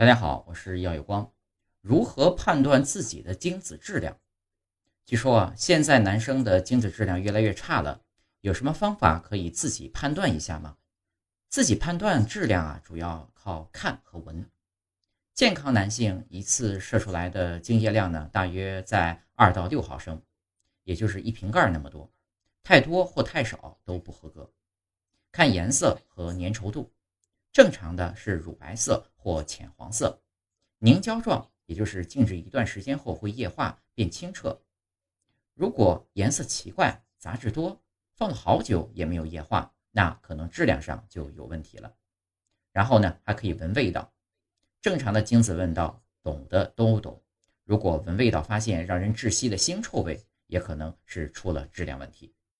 大家好，我是耀有光。如何判断自己的精子质量？据说啊，现在男生的精子质量越来越差了，有什么方法可以自己判断一下吗？自己判断质量啊，主要靠看和闻。健康男性一次射出来的精液量呢，大约在二到六毫升，也就是一瓶盖那么多，太多或太少都不合格。看颜色和粘稠度。正常的是乳白色或浅黄色，凝胶状，也就是静置一段时间后会液化变清澈。如果颜色奇怪、杂质多，放了好久也没有液化，那可能质量上就有问题了。然后呢，还可以闻味道，正常的精子味道，懂的都懂。如果闻味道发现让人窒息的腥臭味，也可能是出了质量问题。